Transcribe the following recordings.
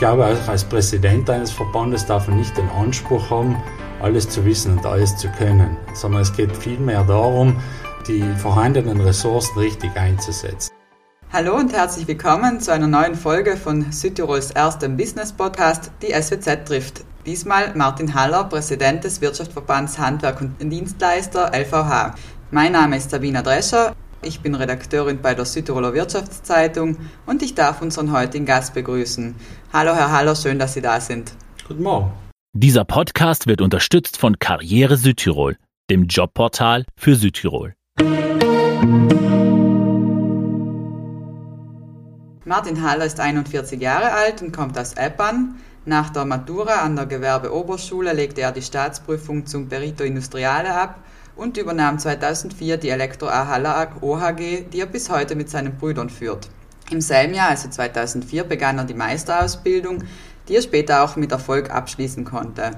glaube, als Präsident eines Verbandes darf man nicht den Anspruch haben, alles zu wissen und alles zu können, sondern es geht vielmehr darum, die vorhandenen Ressourcen richtig einzusetzen. Hallo und herzlich willkommen zu einer neuen Folge von Südtirols erstem Business Podcast, die SWZ trifft. Diesmal Martin Haller, Präsident des Wirtschaftsverbands Handwerk und Dienstleister LVH. Mein Name ist Sabina Drescher. Ich bin Redakteurin bei der Südtiroler Wirtschaftszeitung und ich darf unseren heutigen Gast begrüßen. Hallo Herr Haller, schön, dass Sie da sind. Guten Morgen. Dieser Podcast wird unterstützt von Karriere Südtirol, dem Jobportal für Südtirol. Martin Haller ist 41 Jahre alt und kommt aus Eppern. Nach der Matura an der Gewerbeoberschule legte er die Staatsprüfung zum Perito Industriale ab und übernahm 2004 die Elektro A Haller OHG, die er bis heute mit seinen Brüdern führt. Im selben Jahr, also 2004, begann er die Meisterausbildung, die er später auch mit Erfolg abschließen konnte.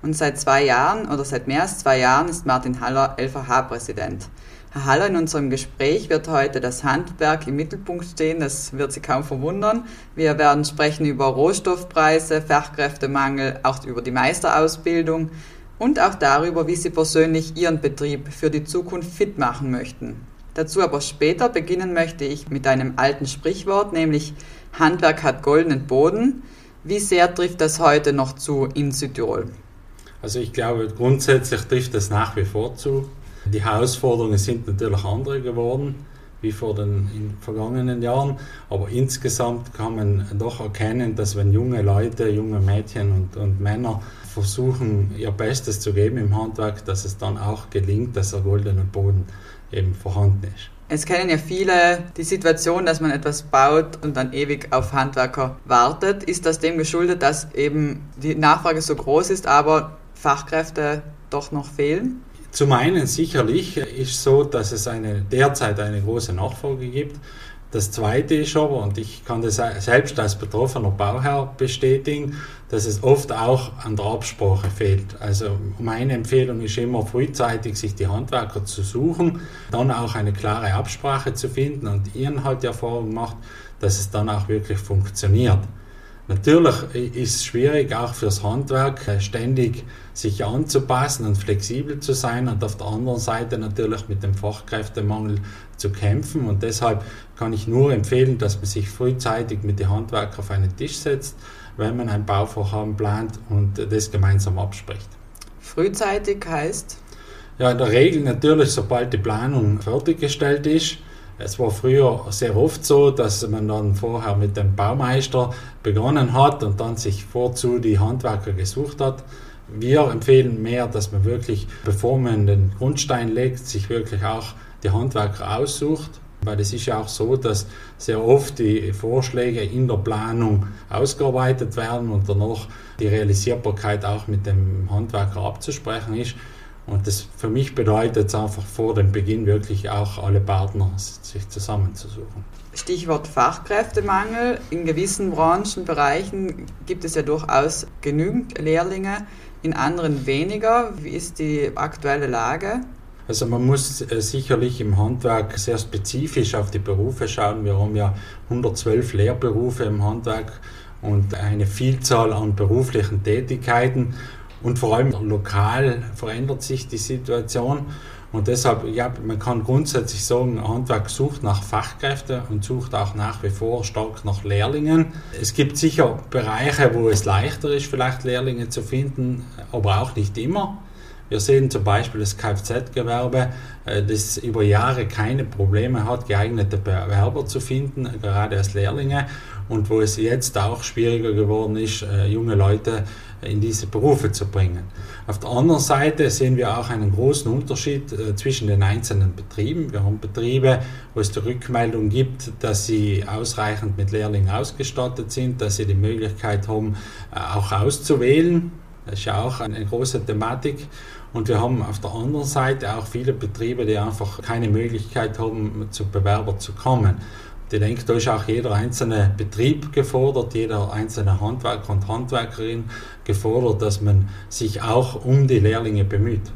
Und seit zwei Jahren oder seit mehr als zwei Jahren ist Martin Haller LVH-Präsident. Herr Haller, in unserem Gespräch wird heute das Handwerk im Mittelpunkt stehen. Das wird Sie kaum verwundern. Wir werden sprechen über Rohstoffpreise, Fachkräftemangel, auch über die Meisterausbildung und auch darüber, wie Sie persönlich Ihren Betrieb für die Zukunft fit machen möchten. Dazu aber später beginnen möchte ich mit einem alten Sprichwort, nämlich Handwerk hat goldenen Boden. Wie sehr trifft das heute noch zu in Südtirol? Also ich glaube, grundsätzlich trifft das nach wie vor zu. Die Herausforderungen sind natürlich andere geworden wie vor den vergangenen Jahren. Aber insgesamt kann man doch erkennen, dass wenn junge Leute, junge Mädchen und, und Männer versuchen, ihr Bestes zu geben im Handwerk, dass es dann auch gelingt, dass der goldene Boden eben vorhanden ist. Es kennen ja viele die Situation, dass man etwas baut und dann ewig auf Handwerker wartet. Ist das dem geschuldet, dass eben die Nachfrage so groß ist, aber Fachkräfte doch noch fehlen? Zum einen sicherlich ist so, dass es eine, derzeit eine große Nachfrage gibt. Das Zweite ist aber, und ich kann das selbst als betroffener Bauherr bestätigen, dass es oft auch an der Absprache fehlt. Also meine Empfehlung ist immer frühzeitig, sich die Handwerker zu suchen, dann auch eine klare Absprache zu finden und ihren halt die Erfahrung macht, dass es dann auch wirklich funktioniert. Natürlich ist es schwierig, auch fürs Handwerk äh, ständig sich anzupassen und flexibel zu sein und auf der anderen Seite natürlich mit dem Fachkräftemangel zu kämpfen. Und deshalb kann ich nur empfehlen, dass man sich frühzeitig mit den Handwerkern auf einen Tisch setzt, wenn man ein Bauvorhaben plant und das gemeinsam abspricht. Frühzeitig heißt? Ja, in der Regel natürlich, sobald die Planung fertiggestellt ist, es war früher sehr oft so, dass man dann vorher mit dem Baumeister begonnen hat und dann sich vorzu die Handwerker gesucht hat. Wir empfehlen mehr, dass man wirklich, bevor man den Grundstein legt, sich wirklich auch die Handwerker aussucht. Weil es ist ja auch so, dass sehr oft die Vorschläge in der Planung ausgearbeitet werden und danach die Realisierbarkeit auch mit dem Handwerker abzusprechen ist. Und das für mich bedeutet es einfach vor dem Beginn wirklich auch alle Partner sich zusammenzusuchen. Stichwort Fachkräftemangel. In gewissen Branchen, Bereichen gibt es ja durchaus genügend Lehrlinge, in anderen weniger. Wie ist die aktuelle Lage? Also man muss äh, sicherlich im Handwerk sehr spezifisch auf die Berufe schauen. Wir haben ja 112 Lehrberufe im Handwerk und eine Vielzahl an beruflichen Tätigkeiten. Und vor allem lokal verändert sich die Situation. Und deshalb, ja, man kann grundsätzlich sagen, Handwerk sucht nach Fachkräften und sucht auch nach wie vor stark nach Lehrlingen. Es gibt sicher Bereiche, wo es leichter ist, vielleicht Lehrlinge zu finden, aber auch nicht immer. Wir sehen zum Beispiel das Kfz-Gewerbe, äh, das über Jahre keine Probleme hat, geeignete Bewerber zu finden, gerade als Lehrlinge, und wo es jetzt auch schwieriger geworden ist, äh, junge Leute in diese Berufe zu bringen. Auf der anderen Seite sehen wir auch einen großen Unterschied äh, zwischen den einzelnen Betrieben. Wir haben Betriebe, wo es die Rückmeldung gibt, dass sie ausreichend mit Lehrlingen ausgestattet sind, dass sie die Möglichkeit haben, auch auszuwählen. Das ist ja auch eine große Thematik. Und wir haben auf der anderen Seite auch viele Betriebe, die einfach keine Möglichkeit haben, zu Bewerber zu kommen. Ich denke, da ist auch jeder einzelne Betrieb gefordert, jeder einzelne Handwerker und Handwerkerin gefordert, dass man sich auch um die Lehrlinge bemüht.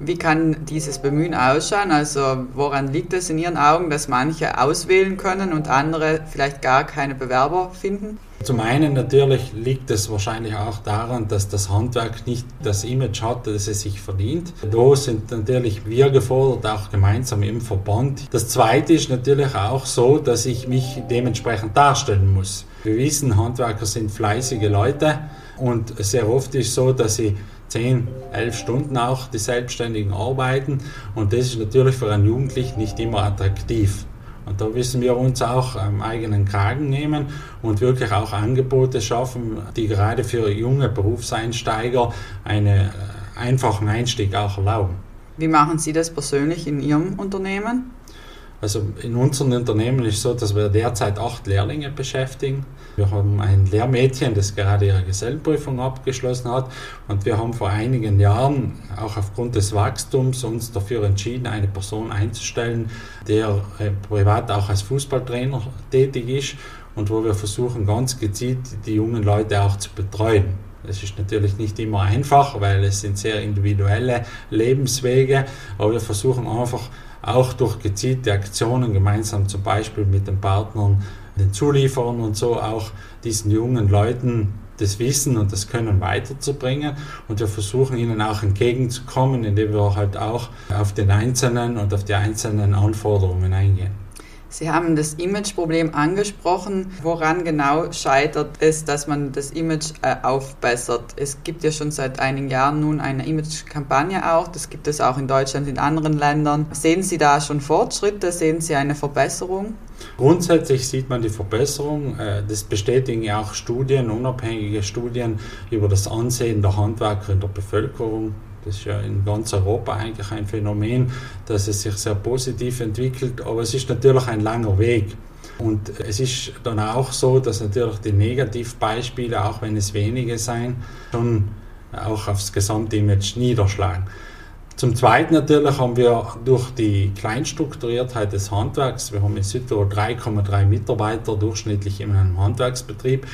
Wie kann dieses Bemühen ausschauen? Also woran liegt es in Ihren Augen, dass manche auswählen können und andere vielleicht gar keine Bewerber finden? Zum einen natürlich liegt es wahrscheinlich auch daran, dass das Handwerk nicht das Image hat, das es sich verdient. Da sind natürlich wir gefordert, auch gemeinsam im Verband. Das zweite ist natürlich auch so, dass ich mich dementsprechend darstellen muss. Wir wissen, Handwerker sind fleißige Leute und sehr oft ist es so, dass sie 10, 11 Stunden auch die Selbstständigen arbeiten und das ist natürlich für einen Jugendlichen nicht immer attraktiv. Und da müssen wir uns auch am eigenen Kragen nehmen und wirklich auch Angebote schaffen, die gerade für junge Berufseinsteiger einen äh, einfachen Einstieg auch erlauben. Wie machen Sie das persönlich in Ihrem Unternehmen? Also in unserem Unternehmen ist es so, dass wir derzeit acht Lehrlinge beschäftigen. Wir haben ein Lehrmädchen, das gerade ihre Gesellenprüfung abgeschlossen hat. Und wir haben vor einigen Jahren auch aufgrund des Wachstums uns dafür entschieden, eine Person einzustellen, der äh, privat auch als Fußballtrainer tätig ist und wo wir versuchen, ganz gezielt die jungen Leute auch zu betreuen. Das ist natürlich nicht immer einfach, weil es sind sehr individuelle Lebenswege, aber wir versuchen einfach auch durch gezielte Aktionen gemeinsam zum Beispiel mit den Partnern, den Zulieferern und so auch diesen jungen Leuten das Wissen und das Können weiterzubringen. Und wir versuchen ihnen auch entgegenzukommen, indem wir halt auch auf den Einzelnen und auf die einzelnen Anforderungen eingehen. Sie haben das Imageproblem angesprochen. Woran genau scheitert es, dass man das Image äh, aufbessert? Es gibt ja schon seit einigen Jahren nun eine Imagekampagne auch. Das gibt es auch in Deutschland, in anderen Ländern. Sehen Sie da schon Fortschritte? Sehen Sie eine Verbesserung? Grundsätzlich sieht man die Verbesserung. Äh, das bestätigen ja auch Studien, unabhängige Studien über das Ansehen der Handwerker in der Bevölkerung. Das ist ja in ganz Europa eigentlich ein Phänomen, dass es sich sehr positiv entwickelt, aber es ist natürlich ein langer Weg. Und es ist dann auch so, dass natürlich die Negativbeispiele, auch wenn es wenige sein, schon auch aufs Gesamtimage niederschlagen. Zum Zweiten natürlich haben wir durch die Kleinstrukturiertheit des Handwerks, wir haben in Südtirol 3,3 Mitarbeiter durchschnittlich in einem Handwerksbetrieb,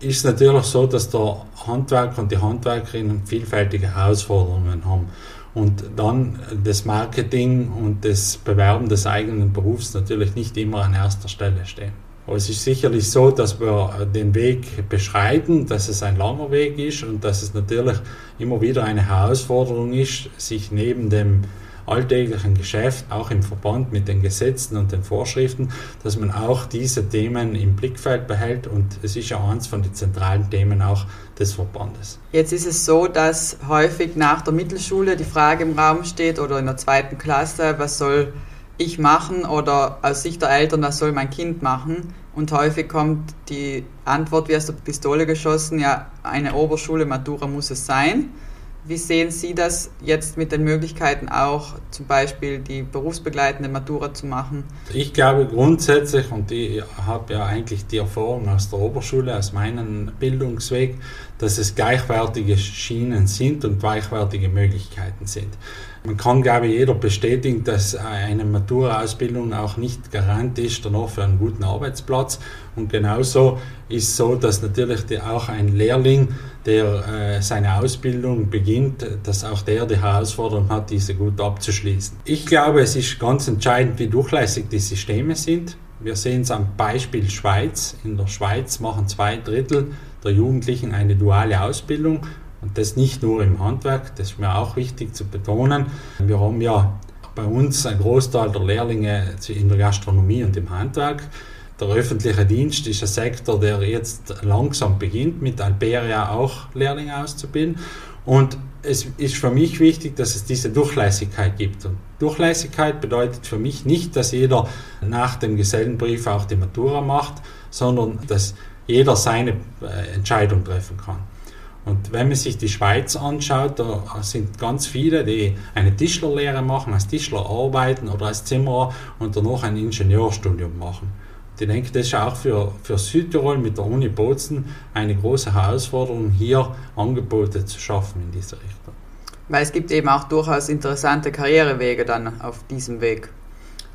ist natürlich so, dass der Handwerker und die Handwerkerinnen vielfältige Herausforderungen haben. Und dann das Marketing und das Bewerben des eigenen Berufs natürlich nicht immer an erster Stelle stehen. Aber es ist sicherlich so, dass wir den Weg beschreiten, dass es ein langer Weg ist und dass es natürlich immer wieder eine Herausforderung ist, sich neben dem alltäglichen Geschäft, auch im Verband mit den Gesetzen und den Vorschriften, dass man auch diese Themen im Blickfeld behält und es ist ja eins von den zentralen Themen auch des Verbandes. Jetzt ist es so, dass häufig nach der Mittelschule die Frage im Raum steht oder in der zweiten Klasse, was soll ich machen oder aus Sicht der Eltern, was soll mein Kind machen? Und häufig kommt die Antwort wie aus der Pistole geschossen, ja, eine Oberschule, Matura muss es sein. Wie sehen Sie das jetzt mit den Möglichkeiten auch zum Beispiel die berufsbegleitende Matura zu machen? Ich glaube grundsätzlich, und ich habe ja eigentlich die Erfahrung aus der Oberschule, aus meinem Bildungsweg, dass es gleichwertige Schienen sind und gleichwertige Möglichkeiten sind. Man kann, glaube ich, jeder bestätigen, dass eine Matura-Ausbildung auch nicht Garant ist danach für einen guten Arbeitsplatz. Und genauso ist so, dass natürlich auch ein Lehrling, der äh, seine Ausbildung beginnt, dass auch der die Herausforderung hat, diese gut abzuschließen. Ich glaube, es ist ganz entscheidend, wie durchlässig die Systeme sind. Wir sehen es am Beispiel Schweiz. In der Schweiz machen zwei Drittel der Jugendlichen eine duale Ausbildung und das nicht nur im Handwerk, das ist mir auch wichtig zu betonen. Wir haben ja bei uns ein Großteil der Lehrlinge in der Gastronomie und im Handwerk. Der öffentliche Dienst ist ein Sektor, der jetzt langsam beginnt, mit Alberia auch Lehrlinge auszubilden. Und es ist für mich wichtig, dass es diese Durchlässigkeit gibt. Und Durchlässigkeit bedeutet für mich nicht, dass jeder nach dem Gesellenbrief auch die Matura macht, sondern dass jeder seine äh, Entscheidung treffen kann. Und wenn man sich die Schweiz anschaut, da sind ganz viele, die eine Tischlerlehre machen, als Tischler arbeiten oder als Zimmerer und danach ein Ingenieurstudium machen. Und ich denke, das ist auch für, für Südtirol mit der Uni Bozen eine große Herausforderung, hier Angebote zu schaffen in dieser Richtung. Weil es gibt eben auch durchaus interessante Karrierewege dann auf diesem Weg.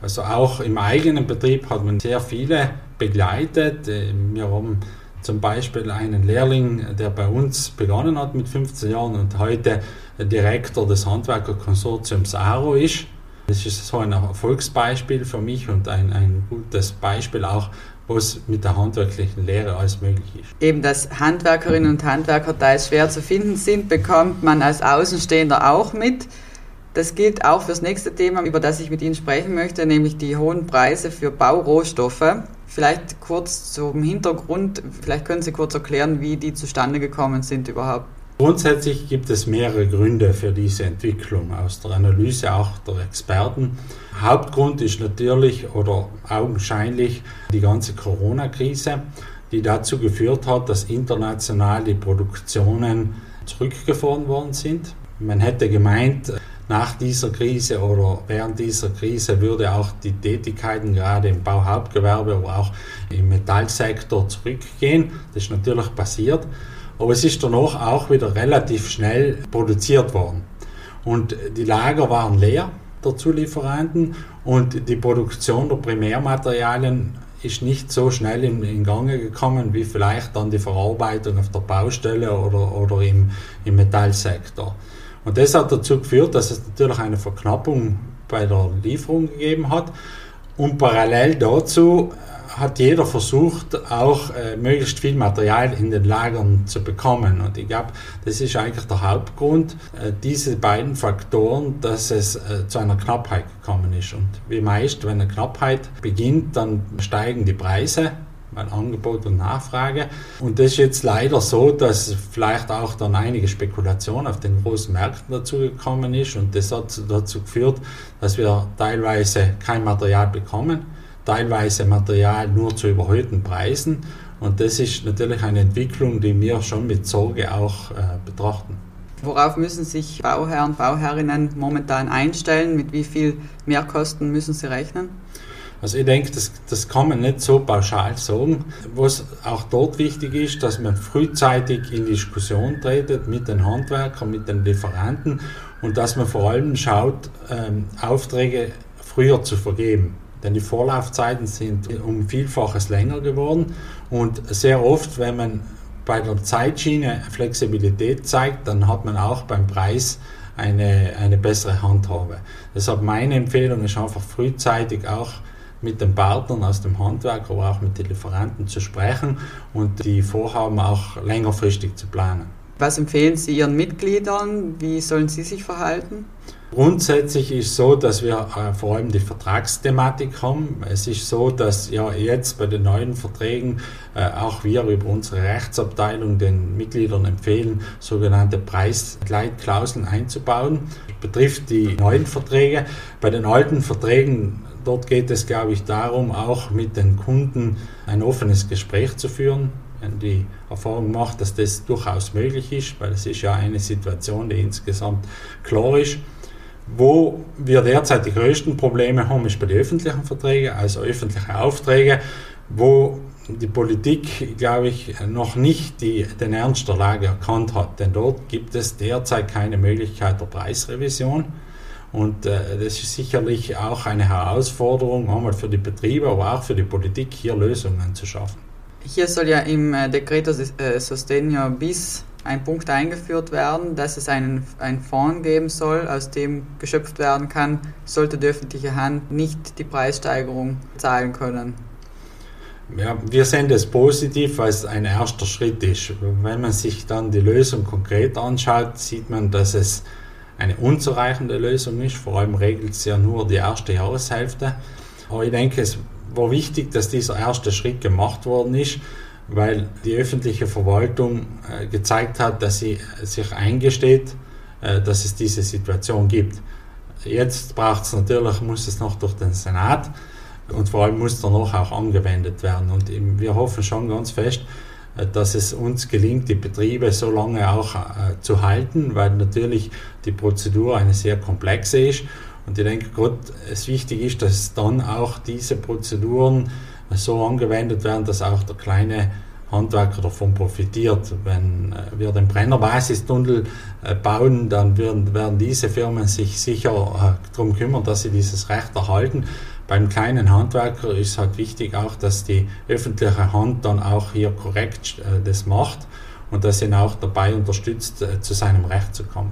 Also auch im eigenen Betrieb hat man sehr viele begleitet. Wir haben zum Beispiel einen Lehrling, der bei uns begonnen hat mit 15 Jahren und heute Direktor des Handwerkerkonsortiums ARO ist. Das ist so ein Erfolgsbeispiel für mich und ein, ein gutes Beispiel auch, was mit der handwerklichen Lehre alles möglich ist. Eben, dass Handwerkerinnen und Handwerker teils schwer zu finden sind, bekommt man als Außenstehender auch mit. Das gilt auch fürs nächste Thema, über das ich mit Ihnen sprechen möchte, nämlich die hohen Preise für Baurohstoffe. Vielleicht kurz zum Hintergrund, vielleicht können Sie kurz erklären, wie die zustande gekommen sind überhaupt. Grundsätzlich gibt es mehrere Gründe für diese Entwicklung aus der Analyse auch der Experten. Hauptgrund ist natürlich oder augenscheinlich die ganze Corona-Krise, die dazu geführt hat, dass international die Produktionen zurückgefahren worden sind. Man hätte gemeint, nach dieser Krise oder während dieser Krise würde auch die Tätigkeiten gerade im Bauhauptgewerbe, aber auch im Metallsektor zurückgehen. Das ist natürlich passiert. Aber es ist danach auch wieder relativ schnell produziert worden. Und die Lager waren leer der Zulieferanten und die Produktion der Primärmaterialien ist nicht so schnell in, in Gange gekommen wie vielleicht dann die Verarbeitung auf der Baustelle oder, oder im, im Metallsektor. Und das hat dazu geführt, dass es natürlich eine Verknappung bei der Lieferung gegeben hat. Und parallel dazu hat jeder versucht, auch äh, möglichst viel Material in den Lagern zu bekommen. Und ich glaube, das ist eigentlich der Hauptgrund, äh, diese beiden Faktoren, dass es äh, zu einer Knappheit gekommen ist. Und wie meist, wenn eine Knappheit beginnt, dann steigen die Preise weil Angebot und Nachfrage. Und das ist jetzt leider so, dass vielleicht auch dann einige Spekulation auf den großen Märkten dazu gekommen ist und das hat dazu geführt, dass wir teilweise kein Material bekommen teilweise Material nur zu überhöhten Preisen. Und das ist natürlich eine Entwicklung, die wir schon mit Sorge auch äh, betrachten. Worauf müssen sich Bauherren, Bauherrinnen momentan einstellen? Mit wie viel Mehrkosten müssen sie rechnen? Also ich denke, das, das kann man nicht so pauschal sagen. Was auch dort wichtig ist, dass man frühzeitig in Diskussion tretet mit den Handwerkern, mit den Lieferanten und dass man vor allem schaut, ähm, Aufträge früher zu vergeben. Denn die Vorlaufzeiten sind um Vielfaches länger geworden und sehr oft, wenn man bei der Zeitschiene Flexibilität zeigt, dann hat man auch beim Preis eine, eine bessere Handhabe. Deshalb meine Empfehlung ist einfach frühzeitig auch mit den Partnern aus dem Handwerk, aber auch mit den Lieferanten zu sprechen und die Vorhaben auch längerfristig zu planen. Was empfehlen Sie Ihren Mitgliedern? Wie sollen sie sich verhalten? Grundsätzlich ist so, dass wir äh, vor allem die Vertragsthematik haben. Es ist so, dass ja jetzt bei den neuen Verträgen äh, auch wir über unsere Rechtsabteilung den Mitgliedern empfehlen, sogenannte Preisgleitklauseln einzubauen. Das betrifft die neuen Verträge. Bei den alten Verträgen dort geht es, glaube ich, darum, auch mit den Kunden ein offenes Gespräch zu führen. Wenn die Erfahrung macht, dass das durchaus möglich ist, weil es ist ja eine Situation, die insgesamt klar ist. Wo wir derzeit die größten Probleme haben, ist bei den öffentlichen Verträgen, also öffentliche Aufträge, wo die Politik, glaube ich, noch nicht die, den Ernst der Lage erkannt hat. Denn dort gibt es derzeit keine Möglichkeit der Preisrevision. Und äh, das ist sicherlich auch eine Herausforderung, einmal für die Betriebe, aber auch für die Politik, hier Lösungen zu schaffen. Hier soll ja im äh, Decreto äh, Sostegno bis ein Punkt eingeführt werden, dass es einen, einen Fonds geben soll, aus dem geschöpft werden kann, sollte die öffentliche Hand nicht die Preissteigerung zahlen können. Ja, wir sehen das positiv, weil es ein erster Schritt ist. Wenn man sich dann die Lösung konkret anschaut, sieht man, dass es eine unzureichende Lösung ist. Vor allem regelt es ja nur die erste Jahreshälfte. Aber ich denke, es war wichtig, dass dieser erste Schritt gemacht worden ist weil die öffentliche Verwaltung äh, gezeigt hat, dass sie sich eingesteht, äh, dass es diese Situation gibt. Jetzt braucht es natürlich, muss es noch durch den Senat und vor allem muss danach auch angewendet werden. Und wir hoffen schon ganz fest, äh, dass es uns gelingt, die Betriebe so lange auch zu halten, weil natürlich die Prozedur eine sehr komplexe ist. Und ich denke, Gott, es wichtig ist, dass dann auch diese Prozeduren so angewendet werden, dass auch der kleine Handwerker davon profitiert. Wenn äh, wir den Brennerbasistunnel äh, bauen, dann werden, werden diese Firmen sich sicher äh, darum kümmern, dass sie dieses Recht erhalten. Beim kleinen Handwerker ist halt wichtig auch, dass die öffentliche Hand dann auch hier korrekt das macht und dass ihn auch dabei unterstützt, zu seinem Recht zu kommen.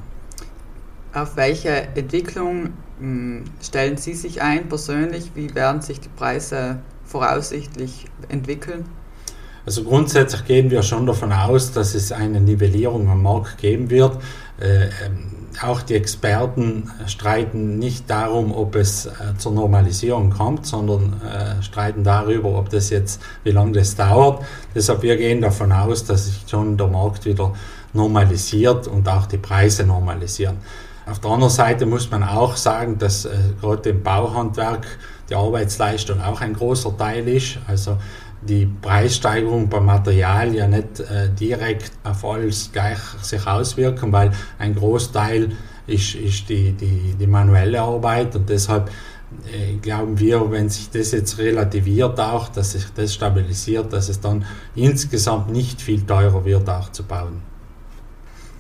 Auf welche Entwicklung hm, stellen Sie sich ein persönlich? Wie werden sich die Preise voraussichtlich entwickeln? Also grundsätzlich gehen wir schon davon aus, dass es eine Nivellierung am Markt geben wird. Äh, ähm, auch die Experten streiten nicht darum, ob es äh, zur Normalisierung kommt, sondern äh, streiten darüber, ob das jetzt, wie lange das dauert. Deshalb wir gehen davon aus, dass sich schon der Markt wieder normalisiert und auch die Preise normalisieren. Auf der anderen Seite muss man auch sagen, dass äh, gerade im Bauhandwerk die Arbeitsleistung auch ein großer Teil ist. Also die Preissteigerung beim Material ja nicht äh, direkt auf alles gleich sich auswirken, weil ein Großteil ist, ist die, die, die manuelle Arbeit und deshalb äh, glauben wir, wenn sich das jetzt relativiert auch, dass sich das stabilisiert, dass es dann insgesamt nicht viel teurer wird auch zu bauen.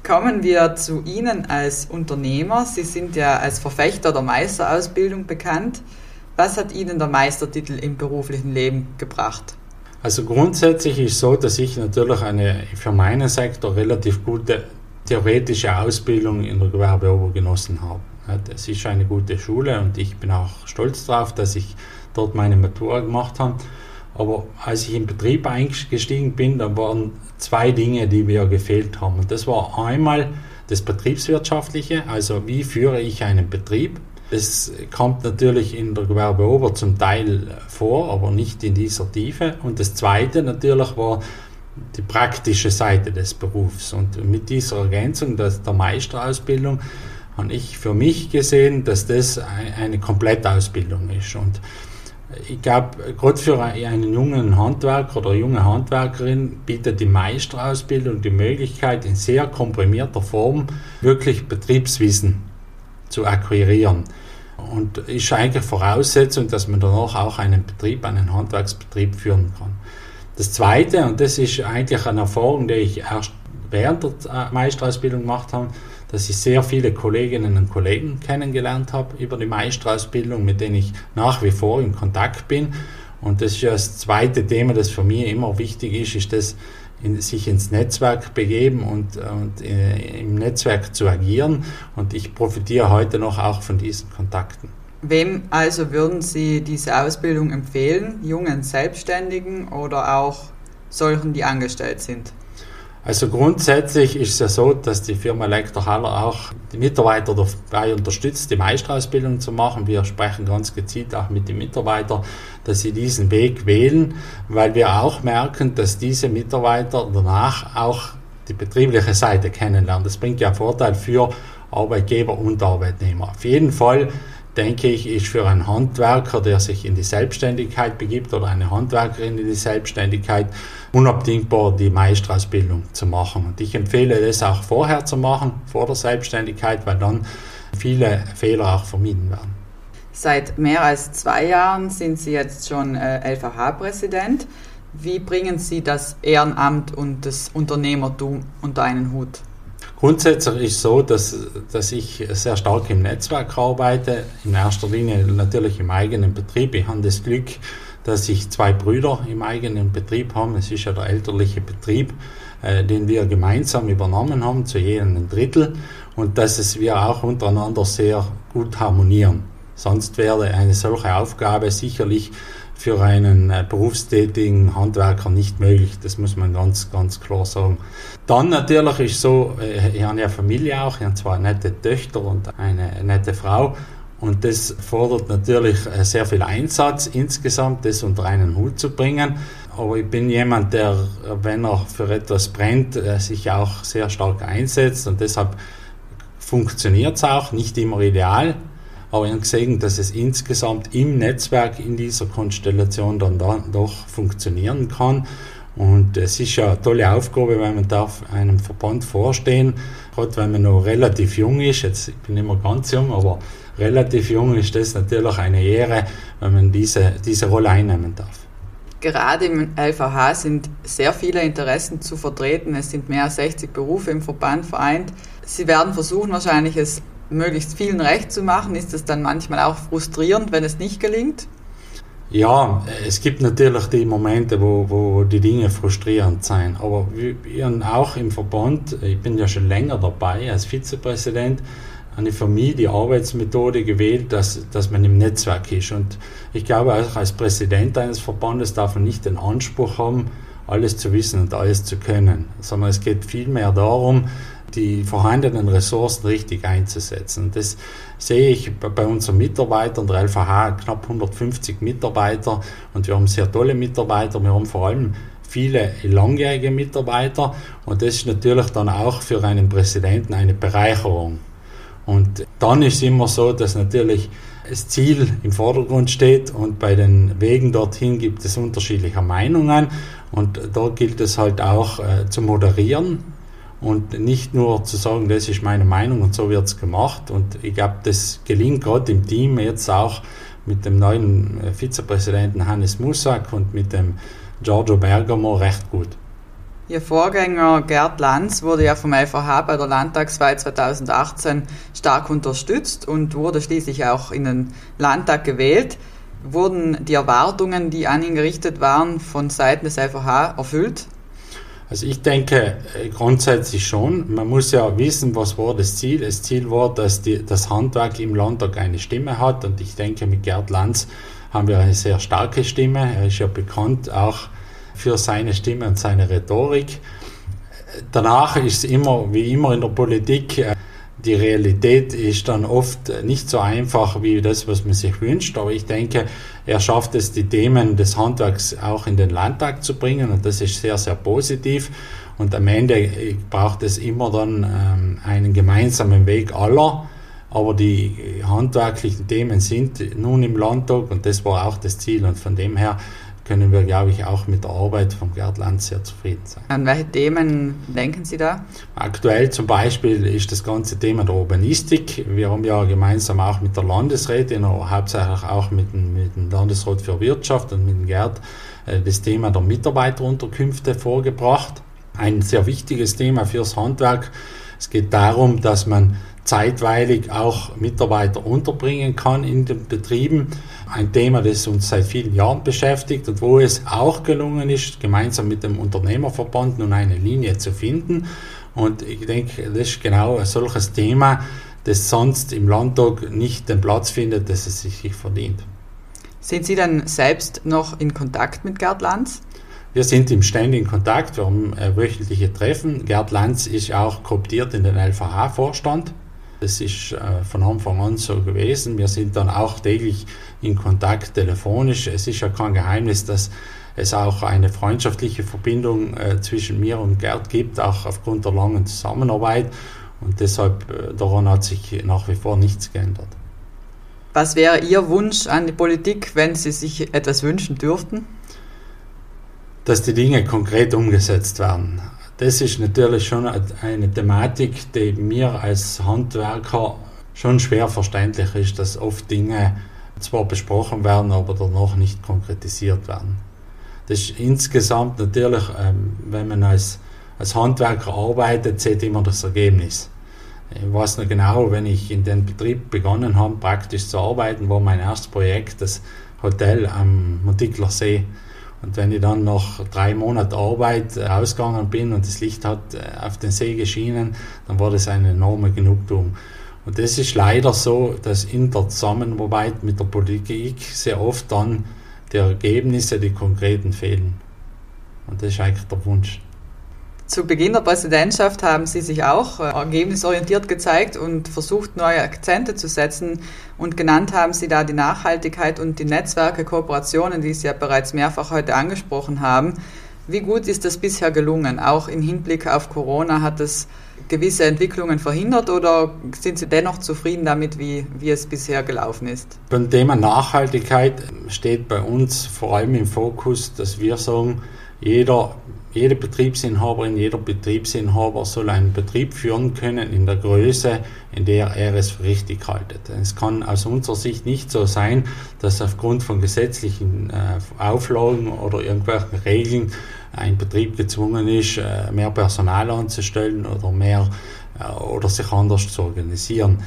Kommen wir zu Ihnen als Unternehmer. Sie sind ja als Verfechter der Meisterausbildung bekannt. Was hat Ihnen der Meistertitel im beruflichen Leben gebracht? Also grundsätzlich ist es so, dass ich natürlich eine für meinen Sektor relativ gute theoretische Ausbildung in der Gewerbeober genossen habe. Das ist eine gute Schule und ich bin auch stolz darauf, dass ich dort meine Matura gemacht habe. Aber als ich im Betrieb eingestiegen bin, da waren zwei Dinge, die mir gefehlt haben. Und das war einmal das Betriebswirtschaftliche, also wie führe ich einen Betrieb es kommt natürlich in der Gewerbeober zum Teil vor, aber nicht in dieser Tiefe. Und das Zweite natürlich war die praktische Seite des Berufs. Und mit dieser Ergänzung der Meisterausbildung habe ich für mich gesehen, dass das eine Komplettausbildung ist. Und ich glaube, gerade für einen jungen Handwerker oder junge Handwerkerin bietet die Meisterausbildung die Möglichkeit, in sehr komprimierter Form wirklich Betriebswissen zu akquirieren. Und ist eigentlich Voraussetzung, dass man danach auch einen Betrieb, einen Handwerksbetrieb führen kann. Das Zweite, und das ist eigentlich eine Erfahrung, die ich erst während der Meisterausbildung gemacht habe, dass ich sehr viele Kolleginnen und Kollegen kennengelernt habe über die Meisterausbildung, mit denen ich nach wie vor in Kontakt bin. Und das ist ja das zweite Thema, das für mich immer wichtig ist, ist das in, sich ins Netzwerk begeben und, und äh, im Netzwerk zu agieren. Und ich profitiere heute noch auch von diesen Kontakten. Wem also würden Sie diese Ausbildung empfehlen? Jungen Selbstständigen oder auch solchen, die angestellt sind? Also grundsätzlich ist es ja so, dass die Firma Elektra Haller auch die Mitarbeiter dabei unterstützt, die Meisterausbildung zu machen. Wir sprechen ganz gezielt auch mit den Mitarbeitern, dass sie diesen Weg wählen, weil wir auch merken, dass diese Mitarbeiter danach auch die betriebliche Seite kennenlernen. Das bringt ja Vorteil für Arbeitgeber und Arbeitnehmer. Auf jeden Fall denke ich, ist für einen Handwerker, der sich in die Selbstständigkeit begibt oder eine Handwerkerin in die Selbstständigkeit, unabdingbar die Meisterausbildung zu machen. Und ich empfehle das auch vorher zu machen, vor der Selbstständigkeit, weil dann viele Fehler auch vermieden werden. Seit mehr als zwei Jahren sind Sie jetzt schon äh, LVH-Präsident. Wie bringen Sie das Ehrenamt und das Unternehmertum unter einen Hut? Grundsätzlich ist es so, dass, dass ich sehr stark im Netzwerk arbeite, in erster Linie natürlich im eigenen Betrieb. Ich habe das Glück, dass ich zwei Brüder im eigenen Betrieb habe. Es ist ja der elterliche Betrieb, äh, den wir gemeinsam übernommen haben, zu jedem ein Drittel, und dass es wir auch untereinander sehr gut harmonieren. Sonst wäre eine solche Aufgabe sicherlich für einen äh, berufstätigen Handwerker nicht möglich. Das muss man ganz, ganz klar sagen. Dann natürlich ist so, äh, ich habe ja Familie auch, ich habe zwei nette Töchter und eine nette Frau. Und das fordert natürlich äh, sehr viel Einsatz insgesamt, das unter einen Hut zu bringen. Aber ich bin jemand, der, wenn er für etwas brennt, sich auch sehr stark einsetzt und deshalb funktioniert es auch, nicht immer ideal, aber ich habe gesehen, dass es insgesamt im Netzwerk in dieser Konstellation dann, dann doch funktionieren kann. Und es ist ja eine tolle Aufgabe, weil man darf einem Verband vorstehen, gerade wenn man noch relativ jung ist, jetzt ich bin nicht mehr ganz jung, aber relativ jung ist das natürlich eine Ehre, wenn man diese, diese Rolle einnehmen darf. Gerade im LVH sind sehr viele Interessen zu vertreten. Es sind mehr als 60 Berufe im Verband vereint. Sie werden versuchen, wahrscheinlich es möglichst vielen recht zu machen, ist es dann manchmal auch frustrierend, wenn es nicht gelingt? Ja, es gibt natürlich die Momente, wo, wo die Dinge frustrierend sein. Aber wir auch im Verband, ich bin ja schon länger dabei als Vizepräsident, eine für mich die Arbeitsmethode gewählt, dass, dass man im Netzwerk ist. Und ich glaube, auch als Präsident eines Verbandes darf man nicht den Anspruch haben, alles zu wissen und alles zu können, sondern es geht vielmehr darum, die vorhandenen Ressourcen richtig einzusetzen. Das sehe ich bei unseren Mitarbeitern. Der LVH hat knapp 150 Mitarbeiter und wir haben sehr tolle Mitarbeiter. Wir haben vor allem viele langjährige Mitarbeiter und das ist natürlich dann auch für einen Präsidenten eine Bereicherung. Und dann ist es immer so, dass natürlich das Ziel im Vordergrund steht und bei den Wegen dorthin gibt es unterschiedliche Meinungen und da gilt es halt auch äh, zu moderieren und nicht nur zu sagen, das ist meine Meinung und so wird es gemacht. Und ich glaube, das gelingt gerade im Team jetzt auch mit dem neuen äh, Vizepräsidenten Hannes Musak und mit dem Giorgio Bergamo recht gut. Ihr Vorgänger Gerd Lanz wurde ja vom LVH bei der Landtagswahl 2018 stark unterstützt und wurde schließlich auch in den Landtag gewählt. Wurden die Erwartungen, die an ihn gerichtet waren, von Seiten des LVH erfüllt? Also ich denke äh, grundsätzlich schon. Man muss ja wissen, was war das Ziel. Das Ziel war, dass die, das Handwerk im Landtag eine Stimme hat und ich denke, mit Gerd Lanz haben wir eine sehr starke Stimme. Er ist ja bekannt auch für seine Stimme und seine Rhetorik. Danach ist es immer, wie immer in der Politik, äh, die Realität ist dann oft nicht so einfach wie das, was man sich wünscht, aber ich denke, er schafft es, die Themen des Handwerks auch in den Landtag zu bringen und das ist sehr, sehr positiv. Und am Ende braucht es immer dann ähm, einen gemeinsamen Weg aller, aber die handwerklichen Themen sind nun im Landtag und das war auch das Ziel und von dem her können wir, glaube ich, auch mit der Arbeit von Gerd Lanz sehr zufrieden sein. An welche Themen denken Sie da? Aktuell zum Beispiel ist das ganze Thema der Urbanistik. Wir haben ja gemeinsam auch mit der Landesrätin, hauptsächlich auch mit dem, mit dem Landesrat für Wirtschaft und mit dem Gerd, äh, das Thema der Mitarbeiterunterkünfte vorgebracht. Ein sehr wichtiges Thema fürs Handwerk. Es geht darum, dass man zeitweilig auch Mitarbeiter unterbringen kann in den Betrieben. Ein Thema, das uns seit vielen Jahren beschäftigt und wo es auch gelungen ist, gemeinsam mit dem Unternehmerverband nun eine Linie zu finden. Und ich denke, das ist genau ein solches Thema, das sonst im Landtag nicht den Platz findet, das es sich verdient. Sind Sie dann selbst noch in Kontakt mit Gerd Lanz? Wir sind im ständigen Kontakt, wir haben äh, wöchentliche Treffen. Gerd Lanz ist auch kooptiert in den LVH-Vorstand. Das ist äh, von Anfang an so gewesen. Wir sind dann auch täglich in Kontakt telefonisch. Es ist ja kein Geheimnis, dass es auch eine freundschaftliche Verbindung äh, zwischen mir und Gerd gibt, auch aufgrund der langen Zusammenarbeit. Und deshalb äh, daran hat sich nach wie vor nichts geändert. Was wäre Ihr Wunsch an die Politik, wenn Sie sich etwas wünschen dürften? Dass die Dinge konkret umgesetzt werden das ist natürlich schon eine Thematik, die mir als Handwerker schon schwer verständlich ist, dass oft Dinge zwar besprochen werden, aber danach nicht konkretisiert werden. Das ist insgesamt natürlich, ähm, wenn man als, als Handwerker arbeitet, zählt immer das Ergebnis. Ich weiß noch genau, wenn ich in den Betrieb begonnen habe, praktisch zu arbeiten, war mein erstes Projekt das Hotel am Montikler See. Und wenn ich dann nach drei Monaten Arbeit rausgegangen bin und das Licht hat äh, auf den See geschienen, dann war das eine enorme Genugtuung. Und das ist leider so, dass in der Zusammenarbeit mit der Politik sehr oft dann die Ergebnisse, die konkreten fehlen. Und das ist eigentlich der Wunsch. Zu Beginn der Präsidentschaft haben Sie sich auch äh, ergebnisorientiert gezeigt und versucht, neue Akzente zu setzen. Und genannt haben Sie da die Nachhaltigkeit und die Netzwerke, Kooperationen, die Sie ja bereits mehrfach heute angesprochen haben. Wie gut ist das bisher gelungen? Auch im Hinblick auf Corona hat es gewisse Entwicklungen verhindert oder sind Sie dennoch zufrieden damit, wie, wie es bisher gelaufen ist? Beim Thema Nachhaltigkeit steht bei uns vor allem im Fokus, dass wir sagen, jeder jede Betriebsinhaberin, jeder Betriebsinhaber soll einen Betrieb führen können in der Größe, in der er es für richtig haltet. Es kann aus unserer Sicht nicht so sein, dass aufgrund von gesetzlichen äh, Auflagen oder irgendwelchen Regeln ein Betrieb gezwungen ist, äh, mehr Personal anzustellen oder mehr äh, oder sich anders zu organisieren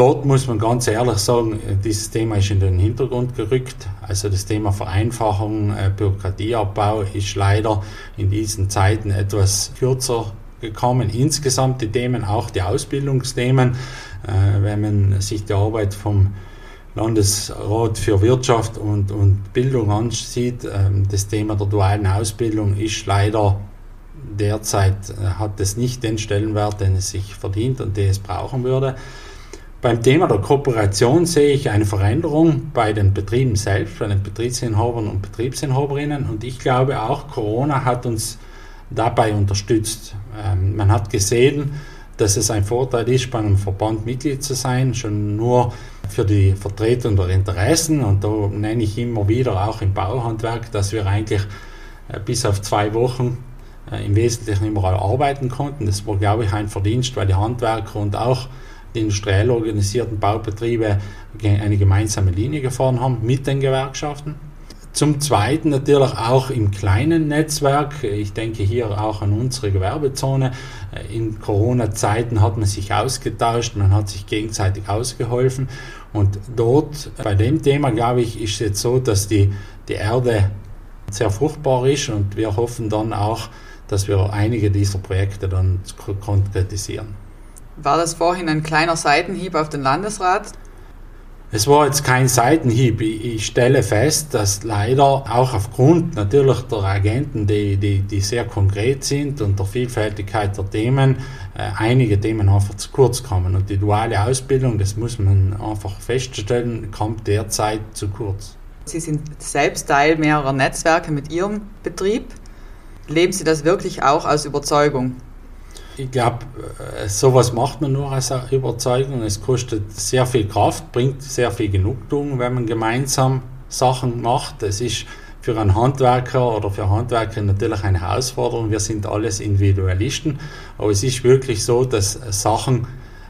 dort muss man ganz ehrlich sagen, dieses Thema ist in den Hintergrund gerückt. Also das Thema Vereinfachung, äh, Bürokratieabbau ist leider in diesen Zeiten etwas kürzer gekommen. Insgesamt die Themen, auch die Ausbildungsthemen, äh, wenn man sich die Arbeit vom Landesrat für Wirtschaft und, und Bildung ansieht, ähm, das Thema der dualen Ausbildung ist leider derzeit, äh, hat es nicht den Stellenwert, den es sich verdient und den es brauchen würde. Beim Thema der Kooperation sehe ich eine Veränderung bei den Betrieben selbst, bei den Betriebsinhabern und Betriebsinhaberinnen. Und ich glaube auch, Corona hat uns dabei unterstützt. Ähm, man hat gesehen, dass es ein Vorteil ist, bei einem Verband Mitglied zu sein, schon nur für die Vertretung der Interessen. Und da nenne ich immer wieder auch im Bauhandwerk, dass wir eigentlich äh, bis auf zwei Wochen äh, im Wesentlichen überall arbeiten konnten. Das war, glaube ich, ein Verdienst, weil die Handwerker und auch industriell organisierten Baubetriebe eine gemeinsame Linie gefahren haben mit den Gewerkschaften. Zum Zweiten natürlich auch im kleinen Netzwerk. Ich denke hier auch an unsere Gewerbezone. In Corona-Zeiten hat man sich ausgetauscht, man hat sich gegenseitig ausgeholfen. Und dort, bei dem Thema, glaube ich, ist es jetzt so, dass die, die Erde sehr fruchtbar ist und wir hoffen dann auch, dass wir einige dieser Projekte dann konkretisieren. War das vorhin ein kleiner Seitenhieb auf den Landesrat? Es war jetzt kein Seitenhieb. Ich stelle fest, dass leider auch aufgrund natürlich der Agenten, die, die, die sehr konkret sind und der Vielfältigkeit der Themen, äh, einige Themen einfach zu kurz kommen. Und die duale Ausbildung, das muss man einfach feststellen, kommt derzeit zu kurz. Sie sind selbst Teil mehrerer Netzwerke mit Ihrem Betrieb. Leben Sie das wirklich auch aus Überzeugung? Ich glaube, äh, sowas macht man nur als Überzeugung. Es kostet sehr viel Kraft, bringt sehr viel Genugtuung, wenn man gemeinsam Sachen macht. Es ist für einen Handwerker oder für Handwerker natürlich eine Herausforderung. Wir sind alles Individualisten, aber es ist wirklich so, dass Sachen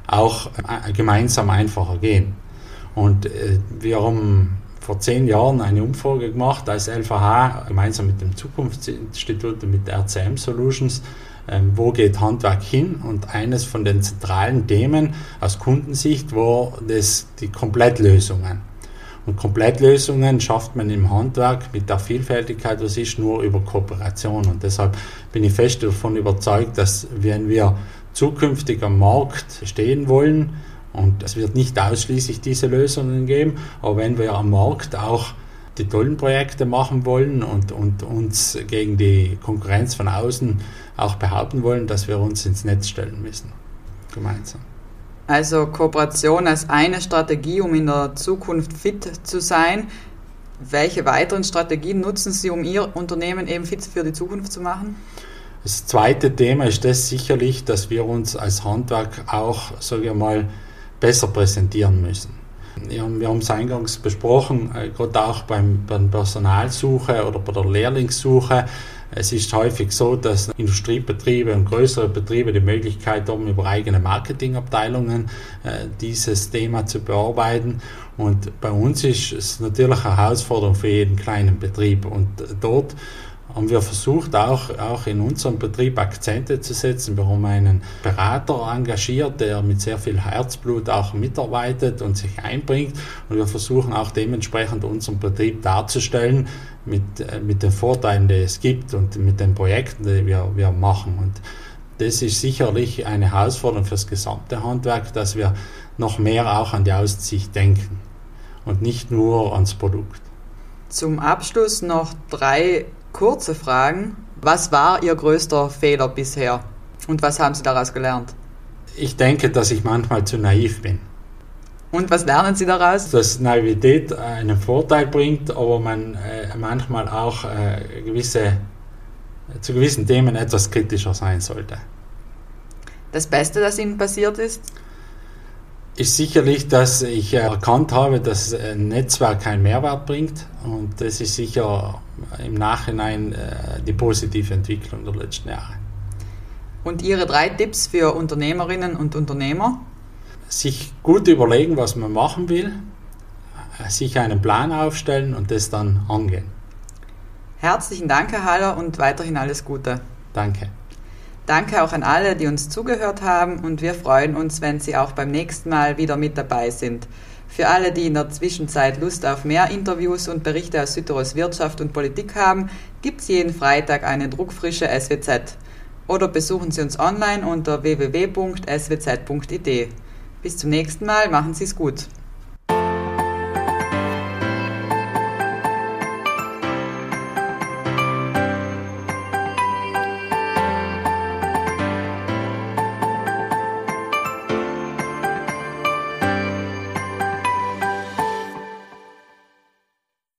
auch äh, gemeinsam einfacher gehen. Und äh, wir haben vor zehn Jahren eine Umfrage gemacht als LVH gemeinsam mit dem Zukunftsinstitut und mit der RCM Solutions wo geht Handwerk hin? Und eines von den zentralen Themen aus Kundensicht war das die Komplettlösungen. Und Komplettlösungen schafft man im Handwerk mit der Vielfältigkeit, was ist, nur über Kooperation. Und deshalb bin ich fest davon überzeugt, dass wenn wir zukünftig am Markt stehen wollen, und es wird nicht ausschließlich diese Lösungen geben, aber wenn wir am Markt auch die tollen Projekte machen wollen und, und uns gegen die Konkurrenz von außen auch behaupten wollen, dass wir uns ins Netz stellen müssen. Gemeinsam. Also Kooperation als eine Strategie, um in der Zukunft fit zu sein. Welche weiteren Strategien nutzen Sie, um Ihr Unternehmen eben fit für die Zukunft zu machen? Das zweite Thema ist das sicherlich, dass wir uns als Handwerk auch, sage ich mal, besser präsentieren müssen. Wir haben es eingangs besprochen, äh, gerade auch beim, beim Personalsuche oder bei der Lehrlingssuche. Es ist häufig so, dass Industriebetriebe und größere Betriebe die Möglichkeit haben, über eigene Marketingabteilungen äh, dieses Thema zu bearbeiten. Und bei uns ist es natürlich eine Herausforderung für jeden kleinen Betrieb. Und dort haben wir versucht, auch, auch in unserem Betrieb Akzente zu setzen. Wir haben einen Berater engagiert, der mit sehr viel Herzblut auch mitarbeitet und sich einbringt. Und wir versuchen auch dementsprechend unseren Betrieb darzustellen mit, äh, mit den Vorteilen, die es gibt und mit den Projekten, die wir, wir machen. Und das ist sicherlich eine Herausforderung für das gesamte Handwerk, dass wir noch mehr auch an die Aussicht denken und nicht nur ans Produkt. Zum Abschluss noch drei kurze Fragen. Was war Ihr größter Fehler bisher und was haben Sie daraus gelernt? Ich denke, dass ich manchmal zu naiv bin. Und was lernen Sie daraus? Dass Naivität einen Vorteil bringt, aber man äh, manchmal auch äh, gewisse, zu gewissen Themen etwas kritischer sein sollte. Das Beste, das Ihnen passiert ist? Ist sicherlich, dass ich erkannt habe, dass ein Netzwerk keinen Mehrwert bringt und das ist sicher im Nachhinein äh, die positive Entwicklung der letzten Jahre. Und Ihre drei Tipps für Unternehmerinnen und Unternehmer? Sich gut überlegen, was man machen will, sich einen Plan aufstellen und das dann angehen. Herzlichen Dank, Herr Haller, und weiterhin alles Gute. Danke. Danke auch an alle, die uns zugehört haben und wir freuen uns, wenn Sie auch beim nächsten Mal wieder mit dabei sind. Für alle, die in der Zwischenzeit Lust auf mehr Interviews und Berichte aus Südtirols Wirtschaft und Politik haben, gibt es jeden Freitag eine druckfrische SWZ. oder besuchen Sie uns online unter www.swz.id. Bis zum nächsten Mal, machen Sie es gut.